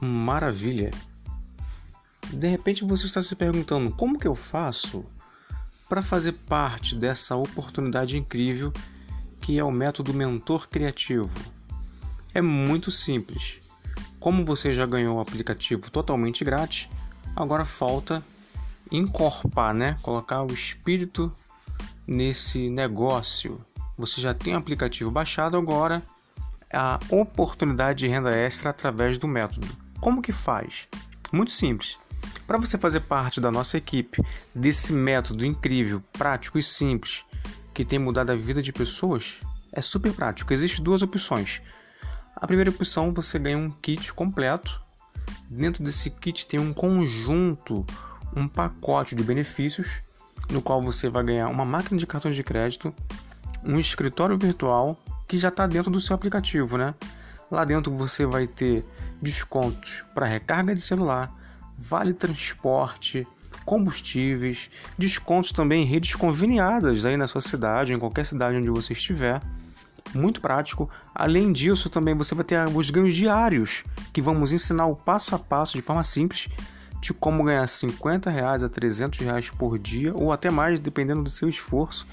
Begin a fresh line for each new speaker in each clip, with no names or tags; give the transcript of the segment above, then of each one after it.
Maravilha! De repente você está se perguntando como que eu faço para fazer parte dessa oportunidade incrível que é o método mentor criativo. É muito simples. Como você já ganhou o aplicativo totalmente grátis, agora falta encorpar, né? Colocar o espírito nesse negócio. Você já tem o aplicativo baixado agora, a oportunidade de renda extra através do método. Como que faz? Muito simples. Para você fazer parte da nossa equipe, desse método incrível, prático e simples, que tem mudado a vida de pessoas, é super prático. Existem duas opções. A primeira opção, você ganha um kit completo. Dentro desse kit tem um conjunto, um pacote de benefícios, no qual você vai ganhar uma máquina de cartão de crédito, um escritório virtual que já está dentro do seu aplicativo, né? Lá dentro você vai ter descontos para recarga de celular, vale transporte, combustíveis, descontos também em redes conveniadas aí na sua cidade, em qualquer cidade onde você estiver. Muito prático. Além disso, também você vai ter os ganhos diários, que vamos ensinar o passo a passo de forma simples de como ganhar 50 reais a 300 reais por dia ou até mais, dependendo do seu esforço.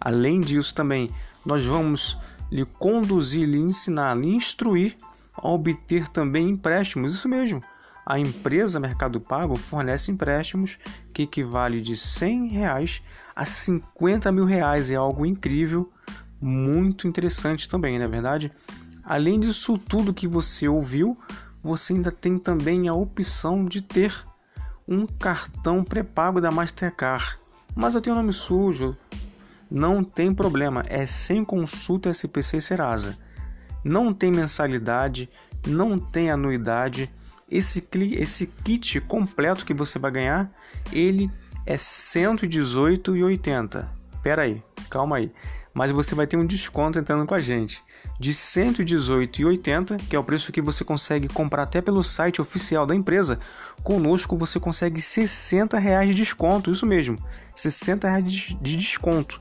Além disso, também nós vamos lhe conduzir, lhe ensinar, lhe instruir a obter também empréstimos. Isso mesmo. A empresa Mercado Pago fornece empréstimos que equivale de 100 reais a 50 mil reais. É algo incrível, muito interessante também, na é verdade. Além disso tudo que você ouviu, você ainda tem também a opção de ter um cartão pré-pago da Mastercard. Mas eu tenho nome sujo, não tem problema, é sem consulta SPC Serasa. Não tem mensalidade, não tem anuidade. Esse, esse kit completo que você vai ganhar, ele é R$ 118,80. Pera aí, calma aí. Mas você vai ter um desconto entrando com a gente de R$ 118,80, que é o preço que você consegue comprar até pelo site oficial da empresa. Conosco você consegue 60 reais de desconto, isso mesmo, 60 reais de desconto.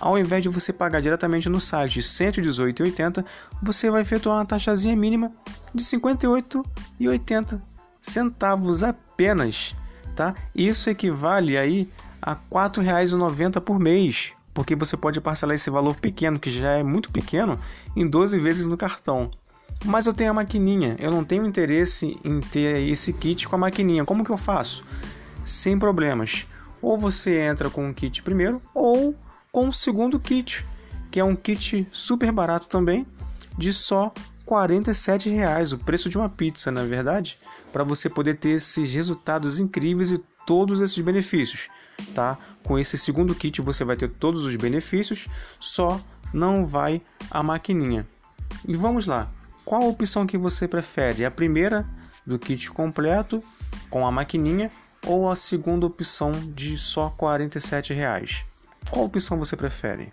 Ao invés de você pagar diretamente no site R$ 118,80, você vai efetuar uma taxazinha mínima de R$ 58,80 centavos apenas, tá? Isso equivale aí a R$ 4,90 por mês, porque você pode parcelar esse valor pequeno, que já é muito pequeno, em 12 vezes no cartão. Mas eu tenho a maquininha, eu não tenho interesse em ter esse kit com a maquininha. Como que eu faço? Sem problemas. Ou você entra com o kit primeiro, ou com o segundo kit, que é um kit super barato também, de só R$ reais, o preço de uma pizza, na é verdade, para você poder ter esses resultados incríveis e todos esses benefícios, tá? Com esse segundo kit você vai ter todos os benefícios, só não vai a maquininha. E vamos lá. Qual a opção que você prefere? A primeira do kit completo com a maquininha ou a segunda opção de só R$ reais? Qual opção você prefere?